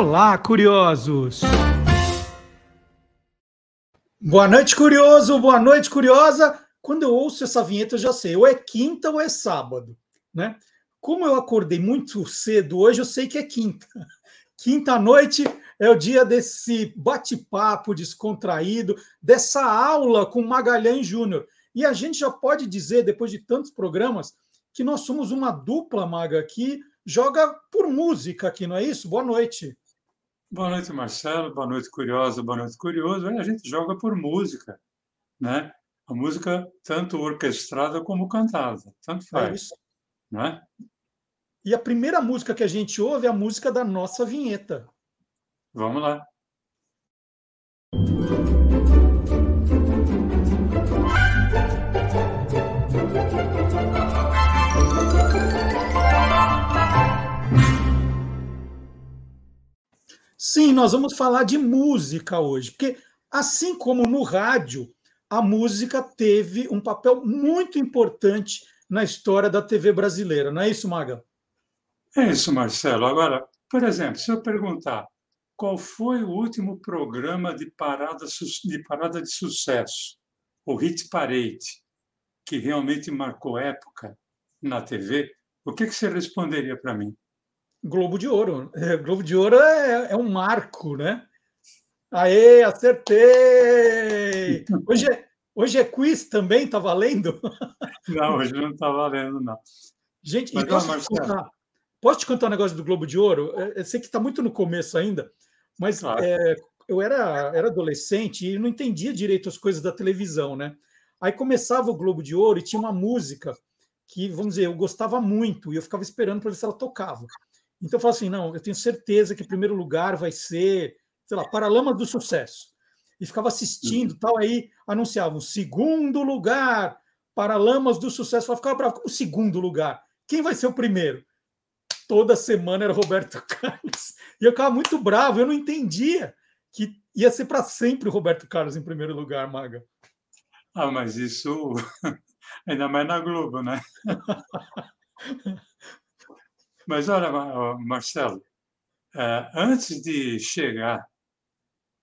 Olá, curiosos! Boa noite, curioso! Boa noite, curiosa! Quando eu ouço essa vinheta, eu já sei, ou é quinta ou é sábado, né? Como eu acordei muito cedo hoje, eu sei que é quinta. Quinta noite é o dia desse bate-papo descontraído, dessa aula com Magalhães Júnior. E a gente já pode dizer, depois de tantos programas, que nós somos uma dupla, Maga, que joga por música aqui, não é isso? Boa noite. Boa noite, Marcelo. Boa noite, Curiosa. Boa noite, Curioso. A gente joga por música, né? A música tanto orquestrada como cantada, tanto é faz. É. Né? E a primeira música que a gente ouve é a música da nossa vinheta. Vamos lá. Sim, nós vamos falar de música hoje, porque assim como no rádio, a música teve um papel muito importante na história da TV brasileira, não é isso, Maga? É isso, Marcelo. Agora, por exemplo, se eu perguntar qual foi o último programa de parada de, parada de sucesso, o Hit Parade, que realmente marcou época na TV, o que, que você responderia para mim? Globo de Ouro. Globo de Ouro é, é, um marco, né? Aê, acertei! Hoje é, hoje é quiz também, tá valendo? Não, hoje não tá valendo, não. Gente, Mas, posso, te contar, posso te contar um negócio do Globo de Ouro? É, eu sei que está muito no começo ainda, mas claro. é, eu era, era adolescente e não entendia direito as coisas da televisão, né? Aí começava o Globo de Ouro e tinha uma música que, vamos dizer, eu gostava muito e eu ficava esperando para ver se ela tocava. Então eu falo assim, não, eu tenho certeza que o primeiro lugar vai ser, sei lá, Paralamas do Sucesso. E ficava assistindo, tal, aí anunciavam segundo lugar, Paralamas do Sucesso. Eu ficava bravo, como segundo lugar? Quem vai ser o primeiro? Toda semana era Roberto Carlos. E eu ficava muito bravo, eu não entendia que ia ser para sempre o Roberto Carlos em primeiro lugar, Maga. Ah, mas isso ainda mais na Globo, né? Mas olha, Marcelo, é, antes de chegar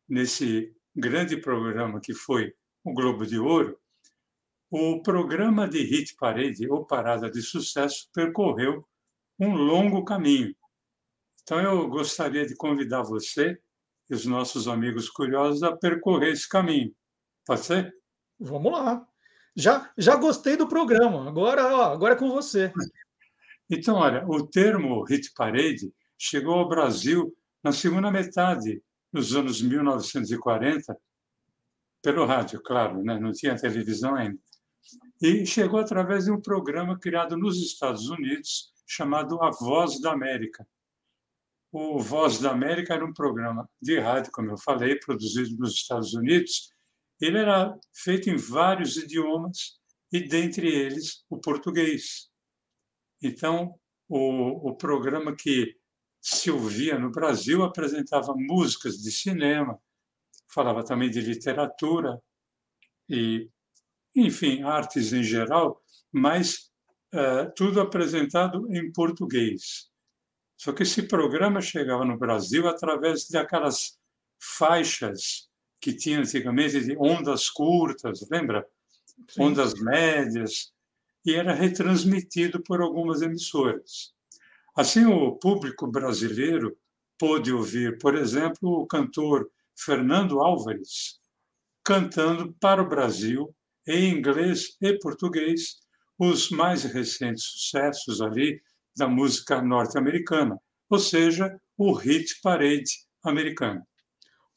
nesse grande programa que foi o Globo de Ouro, o programa de Hit Parade, ou Parada de Sucesso, percorreu um longo caminho. Então, eu gostaria de convidar você e os nossos amigos curiosos a percorrer esse caminho. Pode ser? Vamos lá. Já, já gostei do programa. Agora, ó, agora é com você. Então, olha, o termo hit parade chegou ao Brasil na segunda metade dos anos 1940, pelo rádio, claro, né? não tinha televisão ainda. E chegou através de um programa criado nos Estados Unidos chamado A Voz da América. O Voz da América era um programa de rádio, como eu falei, produzido nos Estados Unidos. Ele era feito em vários idiomas e, dentre eles, o português. Então, o, o programa que se ouvia no Brasil apresentava músicas de cinema, falava também de literatura e, enfim, artes em geral, mas uh, tudo apresentado em português. Só que esse programa chegava no Brasil através daquelas faixas que tinha antigamente de ondas curtas, lembra? Sim. Ondas médias, e era retransmitido por algumas emissoras. Assim, o público brasileiro pôde ouvir, por exemplo, o cantor Fernando Álvares cantando para o Brasil, em inglês e português, os mais recentes sucessos ali da música norte-americana, ou seja, o hit parade americano.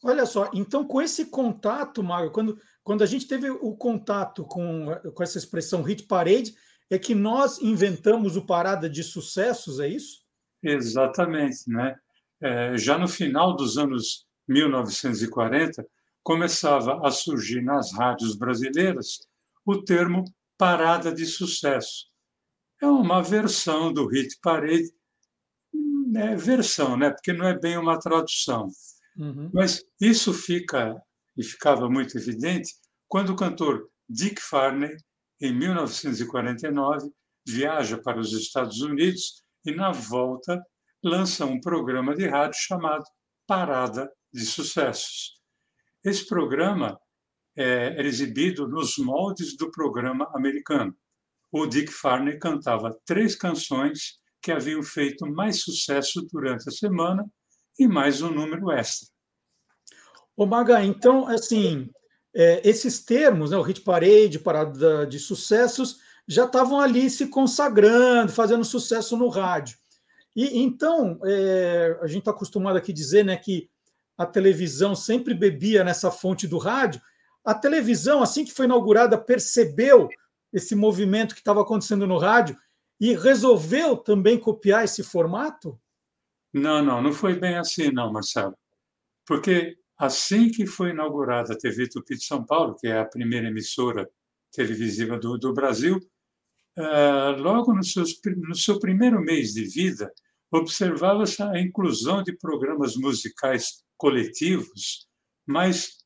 Olha só, então com esse contato, Mário, quando quando a gente teve o contato com, com essa expressão hit parade, é que nós inventamos o parada de sucessos, é isso? Exatamente, né? É, já no final dos anos 1940, começava a surgir nas rádios brasileiras o termo parada de sucesso. É uma versão do hit parade, é versão, né? Porque não é bem uma tradução. Uhum. Mas isso fica e ficava muito evidente quando o cantor Dick Farney, em 1949, viaja para os Estados Unidos e, na volta, lança um programa de rádio chamado parada de sucessos. Esse programa é, era exibido nos moldes do programa americano. O Dick Farney cantava três canções que haviam feito mais sucesso durante a semana e mais um número extra. Ô Maga, então, assim, é, esses termos, né, o hit parade, parada de sucessos, já estavam ali se consagrando, fazendo sucesso no rádio. E então, é, a gente está acostumado aqui a dizer né, que a televisão sempre bebia nessa fonte do rádio. A televisão, assim que foi inaugurada, percebeu esse movimento que estava acontecendo no rádio e resolveu também copiar esse formato? Não, não, não foi bem assim, não, Marcelo. Porque assim que foi inaugurada a TV Tupi de São Paulo, que é a primeira emissora televisiva do, do Brasil, uh, logo no, seus, no seu primeiro mês de vida, observava-se a inclusão de programas musicais coletivos, mas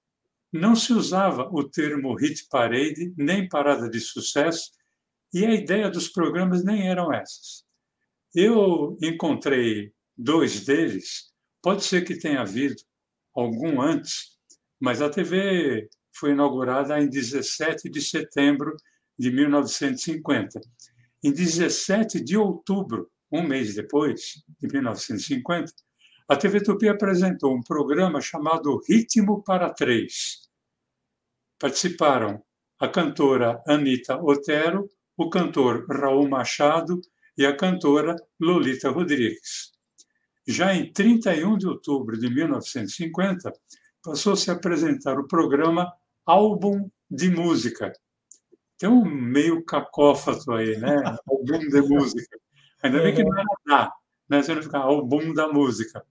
não se usava o termo hit parade, nem parada de sucesso, e a ideia dos programas nem eram essas. Eu encontrei dois deles, pode ser que tenha havido algum antes, mas a TV foi inaugurada em 17 de setembro de 1950. Em 17 de outubro, um mês depois, de 1950, a TV Tupi apresentou um programa chamado Ritmo para Três. Participaram a cantora Anita Otero, o cantor Raul Machado e a cantora Lolita Rodrigues. Já em 31 de outubro de 1950, passou-se a apresentar o programa Álbum de Música. Tem um meio cacófato aí, né? Álbum de Música. Ainda bem que não era da, né? Você não fica álbum da música.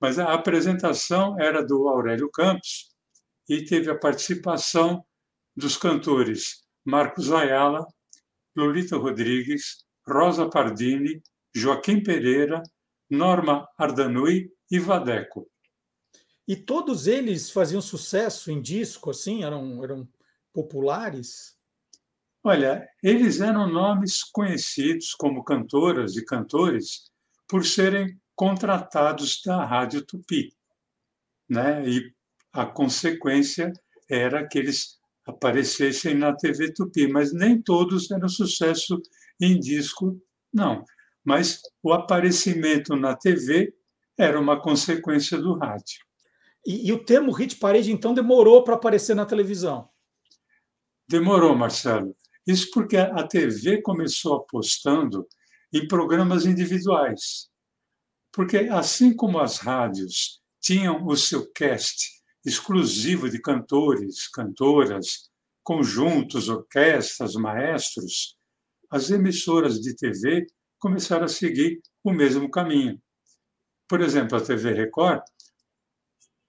Mas a apresentação era do Aurélio Campos e teve a participação dos cantores Marcos Ayala, Lolita Rodrigues, Rosa Pardini, Joaquim Pereira, Norma Ardanui e Vadeco. E todos eles faziam sucesso em disco, assim? Eram, eram populares? Olha, eles eram nomes conhecidos como cantoras e cantores por serem contratados da Rádio Tupi. Né? E a consequência era que eles aparecessem na TV Tupi, mas nem todos eram sucesso em disco, não. Mas o aparecimento na TV era uma consequência do rádio. E, e o termo hit parede, então, demorou para aparecer na televisão? Demorou, Marcelo. Isso porque a TV começou apostando em programas individuais. Porque, assim como as rádios tinham o seu cast exclusivo de cantores, cantoras, conjuntos, orquestras, maestros, as emissoras de TV começaram a seguir o mesmo caminho. Por exemplo, a TV Record,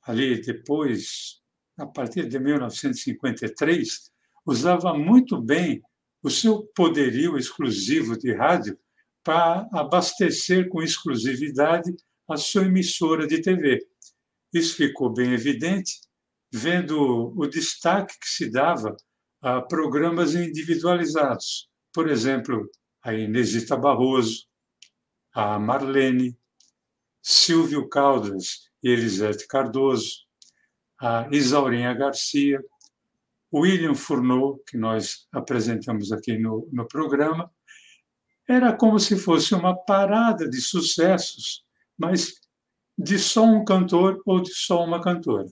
ali depois, a partir de 1953, usava muito bem o seu poderio exclusivo de rádio para abastecer com exclusividade a sua emissora de TV. Isso ficou bem evidente vendo o destaque que se dava a programas individualizados. Por exemplo, a Inesita Barroso, a Marlene, Silvio Caldas e Elisete Cardoso, a Isaurinha Garcia, William Furneaux, que nós apresentamos aqui no, no programa, era como se fosse uma parada de sucessos, mas de só um cantor ou de só uma cantora.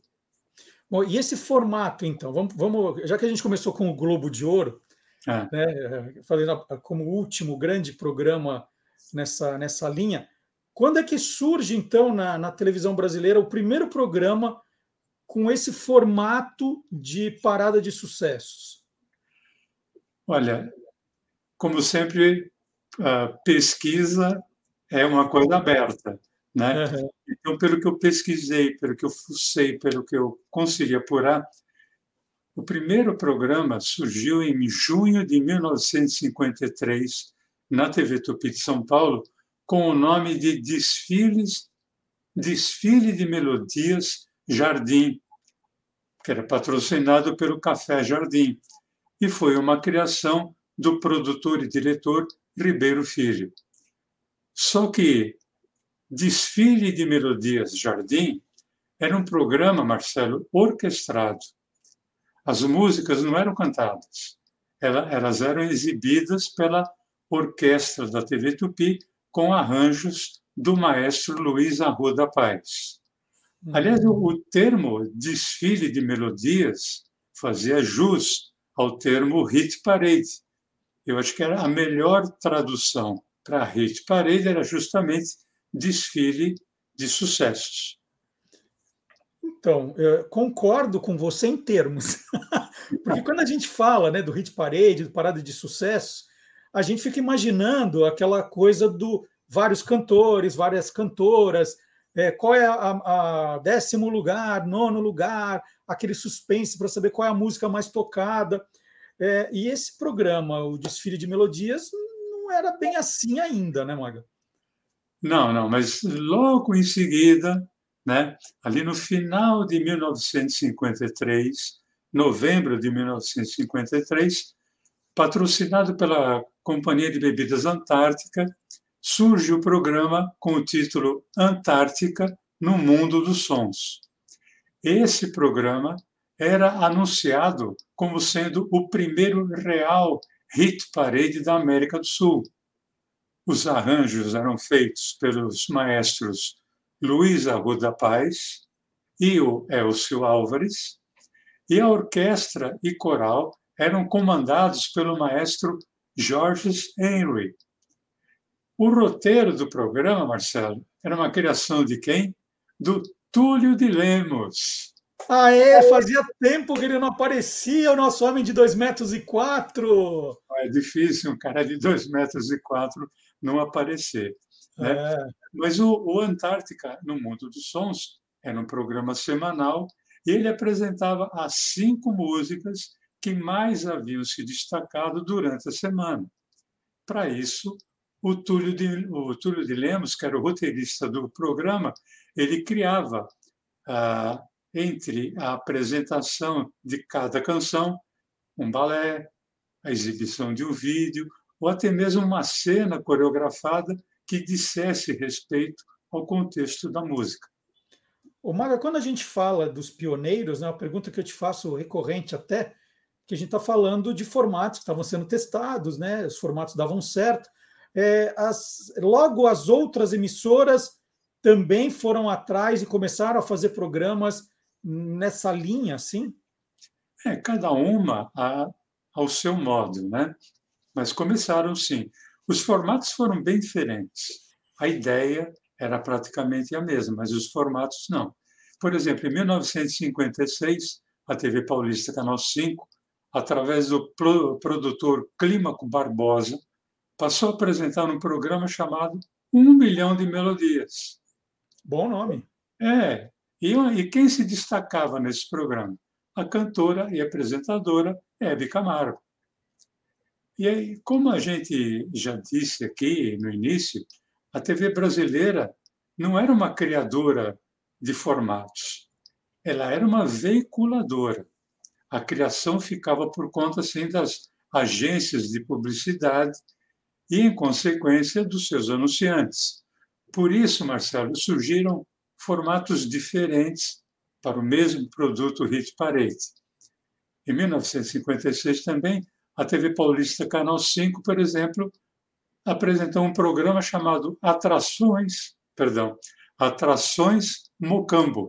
Bom, e esse formato, então, vamos, vamos já que a gente começou com o Globo de Ouro, é. né, fazendo como último grande programa nessa, nessa linha, quando é que surge, então, na, na televisão brasileira, o primeiro programa com esse formato de parada de sucessos? Olha, como sempre, pesquisa é uma coisa aberta. Né? Uhum. Então, pelo que eu pesquisei, pelo que eu fucei, pelo que eu consegui apurar, o primeiro programa surgiu em junho de 1953 na TV Tupi de São Paulo com o nome de Desfiles, Desfile de Melodias Jardim, que era patrocinado pelo Café Jardim, e foi uma criação do produtor e diretor Ribeiro Filho. Só que Desfile de Melodias Jardim era um programa, Marcelo, orquestrado. As músicas não eram cantadas, elas eram exibidas pela orquestra da TV Tupi com arranjos do maestro Luiz Arruda Paz. Aliás, o termo desfile de melodias fazia jus ao termo hit parade. Eu acho que era a melhor tradução para hit parade era justamente desfile de sucessos. Então, concordo com você em termos. Porque quando a gente fala né, do hit parade, do parada de sucesso, a gente fica imaginando aquela coisa do vários cantores, várias cantoras, é, qual é a, a, décimo lugar, nono lugar, aquele suspense para saber qual é a música mais tocada. É, e esse programa, o Desfile de Melodias, não era bem assim ainda, né, Maga? Não, não, mas logo em seguida, né, ali no final de 1953, novembro de 1953, patrocinado pela Companhia de Bebidas Antártica, surge o programa com o título Antártica no Mundo dos Sons. Esse programa era anunciado como sendo o primeiro real hit parade da América do Sul. Os arranjos eram feitos pelos maestros Luiz Arruda Paz e o Elcio Álvares, e a orquestra e coral eram comandados pelo maestro Georges Henry. O roteiro do programa, Marcelo, era uma criação de quem? Do Túlio de Lemos. Ah, é? Fazia tempo que ele não aparecia, o nosso homem de 2 metros e quatro. É difícil um cara de 2 metros e quatro não aparecer. Né? É. Mas o, o Antártica no Mundo dos Sons era um programa semanal e ele apresentava as cinco músicas que mais haviam se destacado durante a semana. Para isso, o Túlio, de, o Túlio de Lemos, que era o roteirista do programa, ele criava, ah, entre a apresentação de cada canção, um balé, a exibição de um vídeo, ou até mesmo uma cena coreografada que dissesse respeito ao contexto da música. O Maga, quando a gente fala dos pioneiros, né, uma pergunta que eu te faço recorrente até, que a gente está falando de formatos que estavam sendo testados, né, os formatos davam certo. É, as, logo, as outras emissoras também foram atrás e começaram a fazer programas nessa linha, assim? É, cada uma a, ao seu modo, né? Mas começaram sim. Os formatos foram bem diferentes. A ideia era praticamente a mesma, mas os formatos não. Por exemplo, em 1956, a TV Paulista Canal 5, através do produtor Clímaco Barbosa, passou a apresentar um programa chamado Um Milhão de Melodias. Bom nome. É. E, e quem se destacava nesse programa? A cantora e apresentadora Hebe Camargo. E aí, como a gente já disse aqui no início, a TV brasileira não era uma criadora de formatos, ela era uma veiculadora. A criação ficava por conta assim, das agências de publicidade e, em consequência, dos seus anunciantes. Por isso, Marcelo, surgiram formatos diferentes para o mesmo produto Hit Parade. Em 1956 também, a TV Paulista Canal 5, por exemplo, apresentou um programa chamado Atrações, perdão, Atrações Mocambo.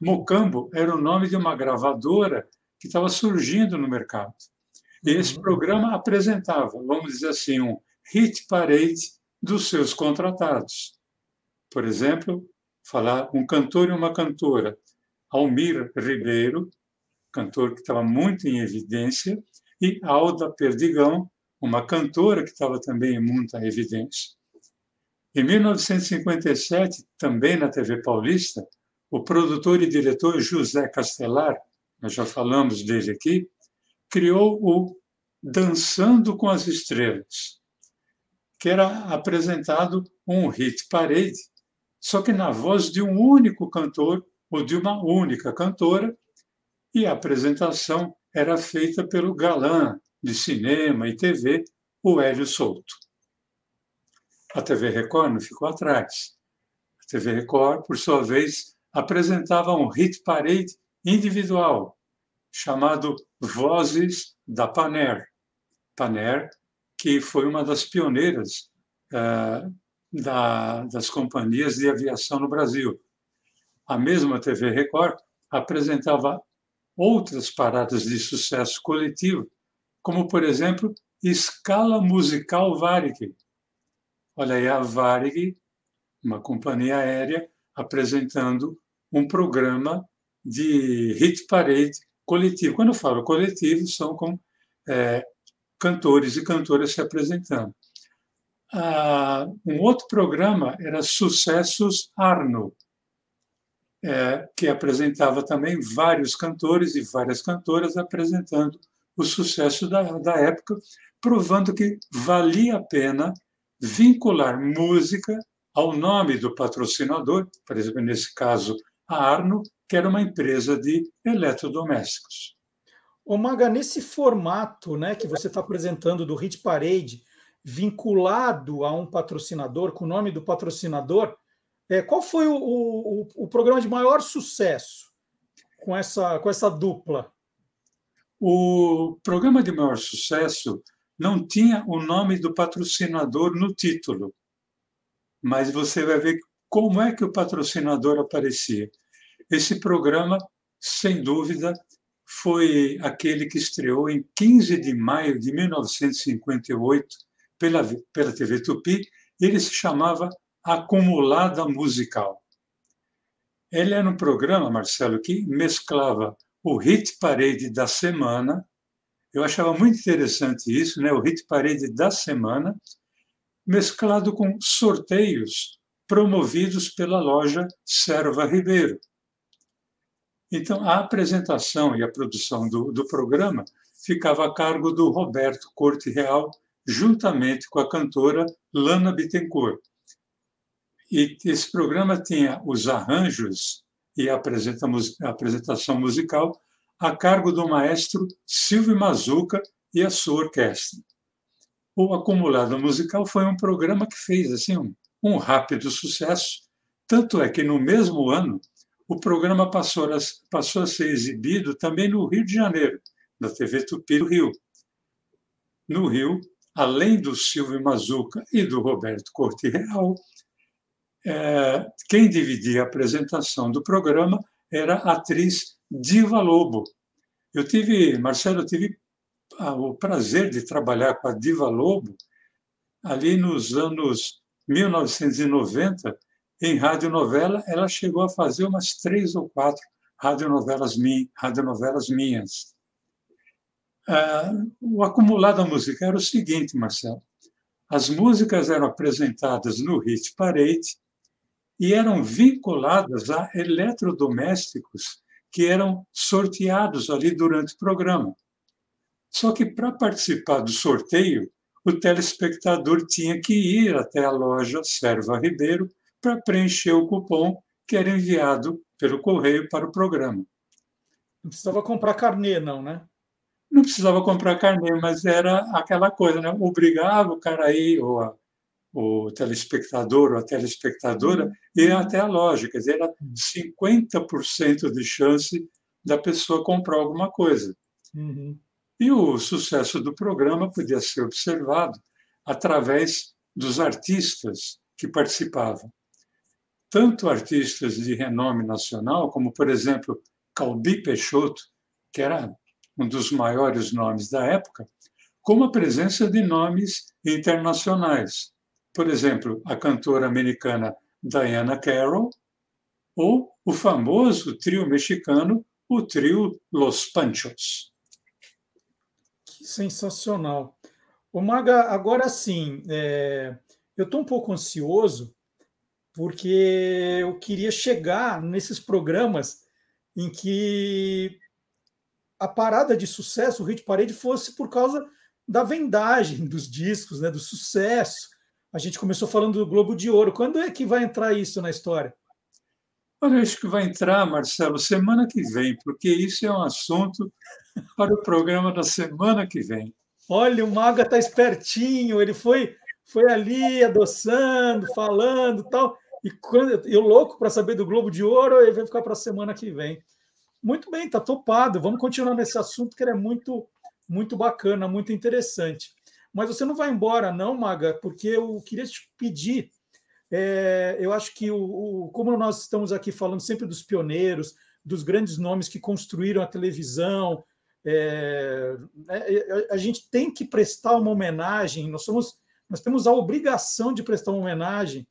Mocambo era o nome de uma gravadora que estava surgindo no mercado. E esse uhum. programa apresentava, vamos dizer assim, um hit parade dos seus contratados. Por exemplo, falar um cantor e uma cantora, Almir Ribeiro, cantor que estava muito em evidência, e Alda Perdigão, uma cantora que estava também em muita evidência. Em 1957, também na TV Paulista, o produtor e diretor José Castelar, nós já falamos dele aqui, criou o Dançando com as Estrelas, que era apresentado um hit parade, só que na voz de um único cantor ou de uma única cantora, e a apresentação era feita pelo galã de cinema e TV, o Hélio Souto. A TV Record não ficou atrás. A TV Record, por sua vez, apresentava um hit parade individual, chamado Vozes da Paner. Paner, que foi uma das pioneiras uh, da, das companhias de aviação no Brasil. A mesma TV Record apresentava outras paradas de sucesso coletivo, como, por exemplo, Escala Musical Varig. Olha aí a Varig, uma companhia aérea, apresentando um programa de hit parade coletivo. Quando eu falo coletivo, são com é, cantores e cantoras se apresentando. Ah, um outro programa era Sucessos Arno, é, que apresentava também vários cantores e várias cantoras apresentando o sucesso da, da época, provando que valia a pena vincular música ao nome do patrocinador, por exemplo, nesse caso, a Arno, que era uma empresa de eletrodomésticos. Ô Maga, nesse formato né, que você está apresentando do Hit Parade, vinculado a um patrocinador, com o nome do patrocinador, é, qual foi o, o, o, programa de maior sucesso com essa, com essa dupla? O programa de maior sucesso não tinha o nome do patrocinador no título, mas você vai ver como é que o patrocinador aparecia. Esse programa, sem dúvida, foi aquele que estreou em 15 de maio de 1958 pela, pela TV Tupi. Ele se chamava acumulada musical. Ele era um programa, Marcelo, que mesclava o hit parade da semana. Eu achava muito interessante isso, né? O hit parade da semana, mesclado com sorteios promovidos pela loja Serva Ribeiro. Então, a apresentação e a produção do, do programa ficava a cargo do Roberto Corte Real, juntamente com a cantora Lana Bittencourt. E esse programa tinha os arranjos e a apresentação musical a cargo do maestro Silvio Mazuca e a sua orquestra. O Acumulado Musical foi um programa que fez assim um, um rápido sucesso, tanto é que no mesmo ano o programa passou a, passou a ser exibido também no Rio de Janeiro, na TV Tupi do Rio. No Rio, além do Silvio Mazuca e do Roberto Corte Real, é, quem dividia a apresentação do programa era a atriz Diva Lobo. Eu tive, Marcelo, eu tive o prazer de trabalhar com a Diva Lobo ali nos anos 1990 em radionovela. Ela chegou a fazer umas três ou quatro radionovelas, mi, radionovelas minhas. Ah, o acumulado musical era o seguinte, Marcelo. As músicas eram apresentadas no Hit Parade e eram vinculadas a eletrodomésticos que eram sorteados ali durante o programa. Só que para participar do sorteio, o telespectador tinha que ir até a loja Serva Ribeiro para preencher o cupom que era enviado pelo correio para o programa. Não precisava comprar carnê, não, né? Não precisava comprar carnê, mas era aquela coisa, né? Obrigava o cara aí, ou a o telespectador ou a telespectadora uhum. ir até a loja. Quer dizer, era 50% de chance da pessoa comprar alguma coisa. Uhum. E o sucesso do programa podia ser observado através dos artistas que participavam. Tanto artistas de renome nacional, como, por exemplo, Calbi Peixoto, que era um dos maiores nomes da época, como a presença de nomes internacionais, por exemplo, a cantora americana Diana Carroll, ou o famoso trio mexicano, o trio Los Panchos. Que sensacional. O Maga, agora sim, é... eu estou um pouco ansioso porque eu queria chegar nesses programas em que a parada de sucesso, o hit parade, fosse por causa da vendagem dos discos, né, do sucesso. A gente começou falando do Globo de Ouro. Quando é que vai entrar isso na história? Olha, acho que vai entrar, Marcelo, semana que vem, porque isso é um assunto para o programa da semana que vem. Olha, o Maga está espertinho, ele foi, foi ali adoçando, falando tal. E quando eu louco para saber do Globo de Ouro, ele vai ficar para a semana que vem. Muito bem, tá topado. Vamos continuar nesse assunto que ele é muito, muito bacana, muito interessante. Mas você não vai embora, não, Maga, porque eu queria te pedir. É, eu acho que, o, o, como nós estamos aqui falando sempre dos pioneiros, dos grandes nomes que construíram a televisão, é, é, a gente tem que prestar uma homenagem. Nós somos, nós temos a obrigação de prestar uma homenagem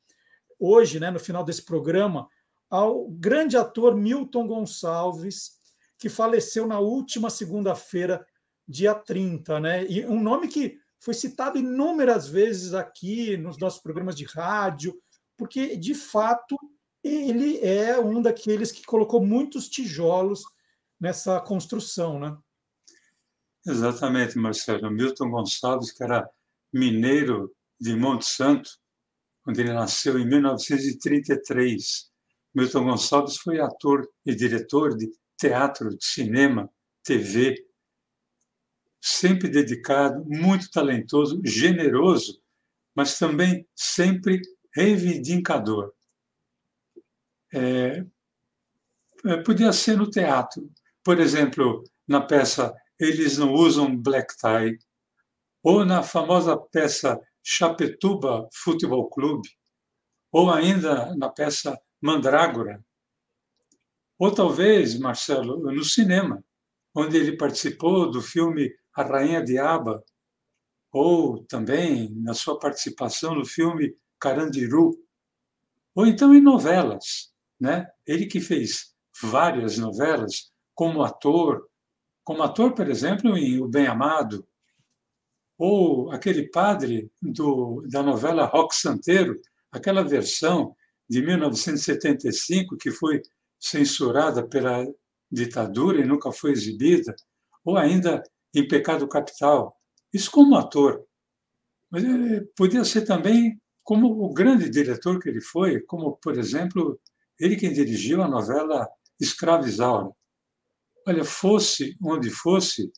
hoje, né, no final desse programa, ao grande ator Milton Gonçalves, que faleceu na última segunda-feira, dia 30, né? E um nome que foi citado inúmeras vezes aqui nos nossos programas de rádio, porque de fato ele é um daqueles que colocou muitos tijolos nessa construção, né? Exatamente, Marcelo. Milton Gonçalves, que era mineiro de Monte Santo, onde ele nasceu em 1933. Milton Gonçalves foi ator e diretor de teatro, de cinema, TV, sempre dedicado, muito talentoso, generoso, mas também sempre reivindicador. É, é podia ser no teatro. Por exemplo, na peça Eles Não Usam Black Tie, ou na famosa peça Chapetuba Futebol Clube, ou ainda na peça Mandrágora, ou talvez, Marcelo, no cinema, onde ele participou do filme A Rainha Diaba, ou também na sua participação no filme Carandiru, ou então em novelas, né? Ele que fez várias novelas como ator, como ator, por exemplo, em O Bem Amado, ou aquele padre do, da novela Rock Santeiro, aquela versão de 1975 que foi censurada pela ditadura e nunca foi exibida, ou ainda em Pecado Capital. Isso como ator. Mas eh, podia ser também como o grande diretor que ele foi, como, por exemplo, ele quem dirigiu a novela Escrava Isaura. Olha, fosse onde fosse,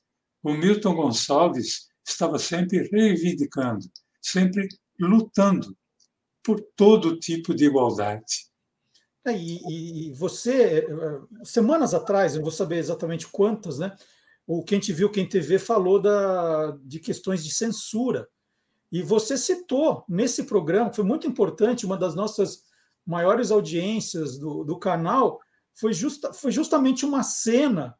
o Milton Gonçalves estava sempre reivindicando, sempre lutando por todo tipo de igualdade. É, e, e, você, eh, semanas atrás, não vou saber exatamente quantas, né? O Quem Te Viu, Quem TV falou da, de questões de censura. E você citou nesse programa, foi muito importante, uma das nossas maiores audiências do, do canal, foi, justa, foi justamente uma cena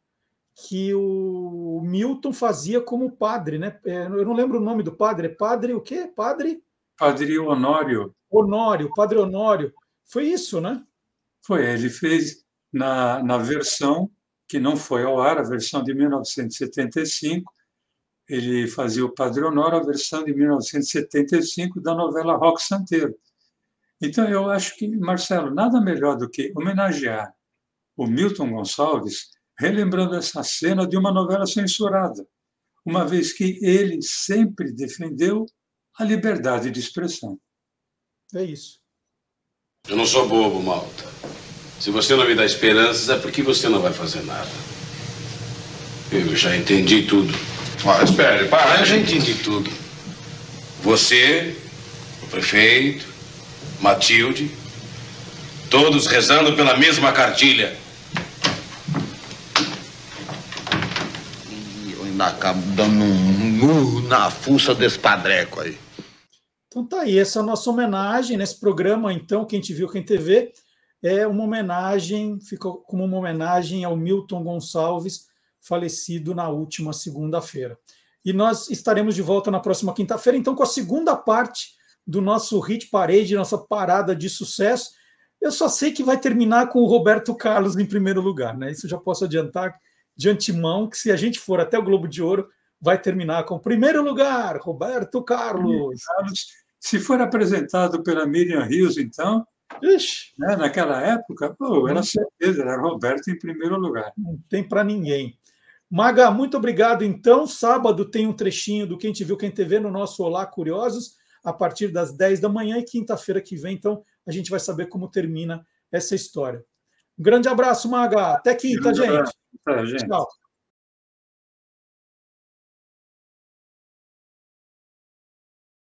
que o Milton fazia como padre, né? É, eu não lembro o nome do padre, é padre o quê? Padre? Padre Honório. Honório, padre Honório. Foi isso, né? Foi, ele fez na, na versão que não foi ao ar, a versão de 1975, ele fazia o Padre Honório, a versão de 1975 da novela Rock Santeiro. Então, eu acho que, Marcelo, nada melhor do que homenagear o Milton Gonçalves relembrando essa cena de uma novela censurada, uma vez que ele sempre defendeu a liberdade de expressão. É isso. Eu não sou bobo, Malta. Se você não me dá esperanças, é porque você não vai fazer nada. Eu já entendi tudo. Ah, espere, para. Eu já entendi tudo. Você, o prefeito, Matilde, todos rezando pela mesma cartilha. ainda acabo dando um na fuça desse padreco aí. Então tá aí, essa é a nossa homenagem nesse programa, então, quem te viu, quem te vê, é uma homenagem, ficou como uma homenagem ao Milton Gonçalves, falecido na última segunda-feira. E nós estaremos de volta na próxima quinta-feira, então, com a segunda parte do nosso Hit Parade, nossa parada de sucesso. Eu só sei que vai terminar com o Roberto Carlos em primeiro lugar, né? Isso já posso adiantar de antemão que se a gente for até o Globo de Ouro, vai terminar com primeiro lugar, Roberto Carlos. Se for apresentado pela Miriam Rios, então, Ixi. Né, naquela época, pô, era certeza, era Roberto em primeiro lugar. Não tem para ninguém. Maga, muito obrigado. Então, sábado tem um trechinho do Quem Te Viu, Quem Te Vê no nosso Olá Curiosos, a partir das 10 da manhã e quinta-feira que vem, então, a gente vai saber como termina essa história. Um grande abraço, Maga. Até quinta, gente. Abraço. Tá, gente. Tchau.